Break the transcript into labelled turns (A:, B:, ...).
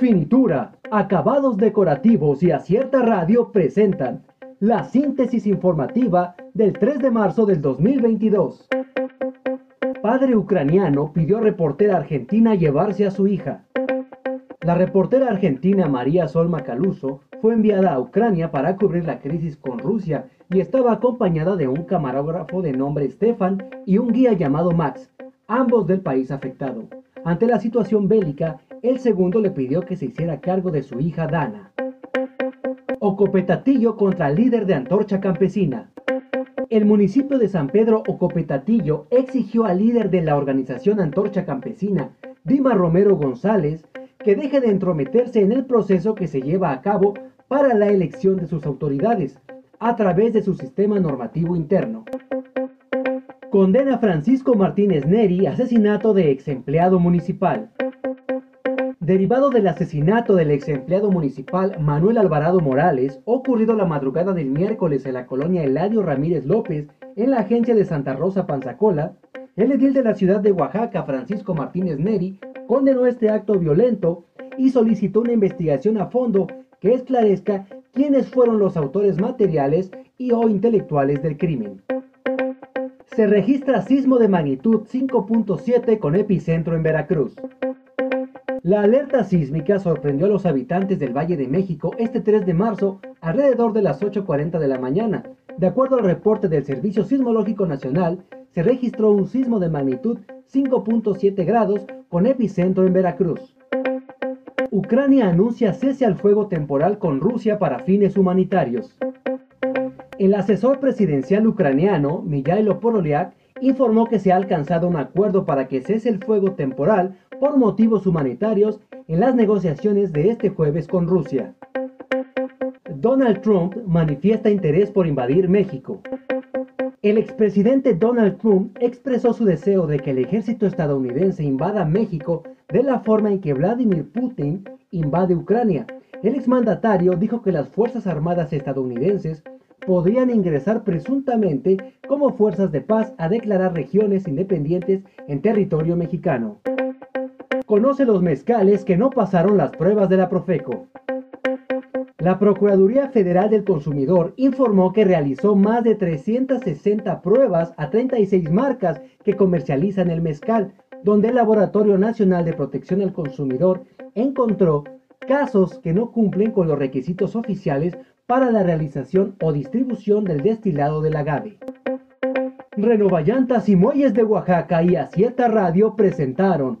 A: Finitura, acabados decorativos y acierta radio presentan la síntesis informativa del 3 de marzo del 2022. Padre ucraniano pidió a reportera argentina llevarse a su hija. La reportera argentina María Solma Caluso fue enviada a Ucrania para cubrir la crisis con Rusia y estaba acompañada de un camarógrafo de nombre Stefan y un guía llamado Max, ambos del país afectado. Ante la situación bélica, el segundo le pidió que se hiciera cargo de su hija Dana. Ocopetatillo contra el líder de Antorcha Campesina. El municipio de San Pedro Ocopetatillo exigió al líder de la organización Antorcha Campesina, Dima Romero González, que deje de entrometerse en el proceso que se lleva a cabo para la elección de sus autoridades, a través de su sistema normativo interno. Condena Francisco Martínez Neri asesinato de ex empleado municipal. Derivado del asesinato del ex empleado municipal Manuel Alvarado Morales, ocurrido la madrugada del miércoles en la colonia Eladio Ramírez López, en la agencia de Santa Rosa Panzacola, el edil de la ciudad de Oaxaca, Francisco Martínez Neri, condenó este acto violento y solicitó una investigación a fondo que esclarezca quiénes fueron los autores materiales y o intelectuales del crimen. Se registra sismo de magnitud 5.7 con epicentro en Veracruz. La alerta sísmica sorprendió a los habitantes del Valle de México este 3 de marzo alrededor de las 8.40 de la mañana. De acuerdo al reporte del Servicio Sismológico Nacional, se registró un sismo de magnitud 5.7 grados con epicentro en Veracruz. Ucrania anuncia cese al fuego temporal con Rusia para fines humanitarios. El asesor presidencial ucraniano, Mijailo Poroliak, informó que se ha alcanzado un acuerdo para que cese el fuego temporal por motivos humanitarios en las negociaciones de este jueves con Rusia. Donald Trump manifiesta interés por invadir México. El expresidente Donald Trump expresó su deseo de que el ejército estadounidense invada México de la forma en que Vladimir Putin invade Ucrania. El exmandatario dijo que las Fuerzas Armadas estadounidenses podrían ingresar presuntamente como fuerzas de paz a declarar regiones independientes en territorio mexicano conoce los mezcales que no pasaron las pruebas de la Profeco. La Procuraduría Federal del Consumidor informó que realizó más de 360 pruebas a 36 marcas que comercializan el mezcal, donde el Laboratorio Nacional de Protección al Consumidor encontró casos que no cumplen con los requisitos oficiales para la realización o distribución del destilado del agave. Renovallantas y Muelles de Oaxaca y Acierta Radio presentaron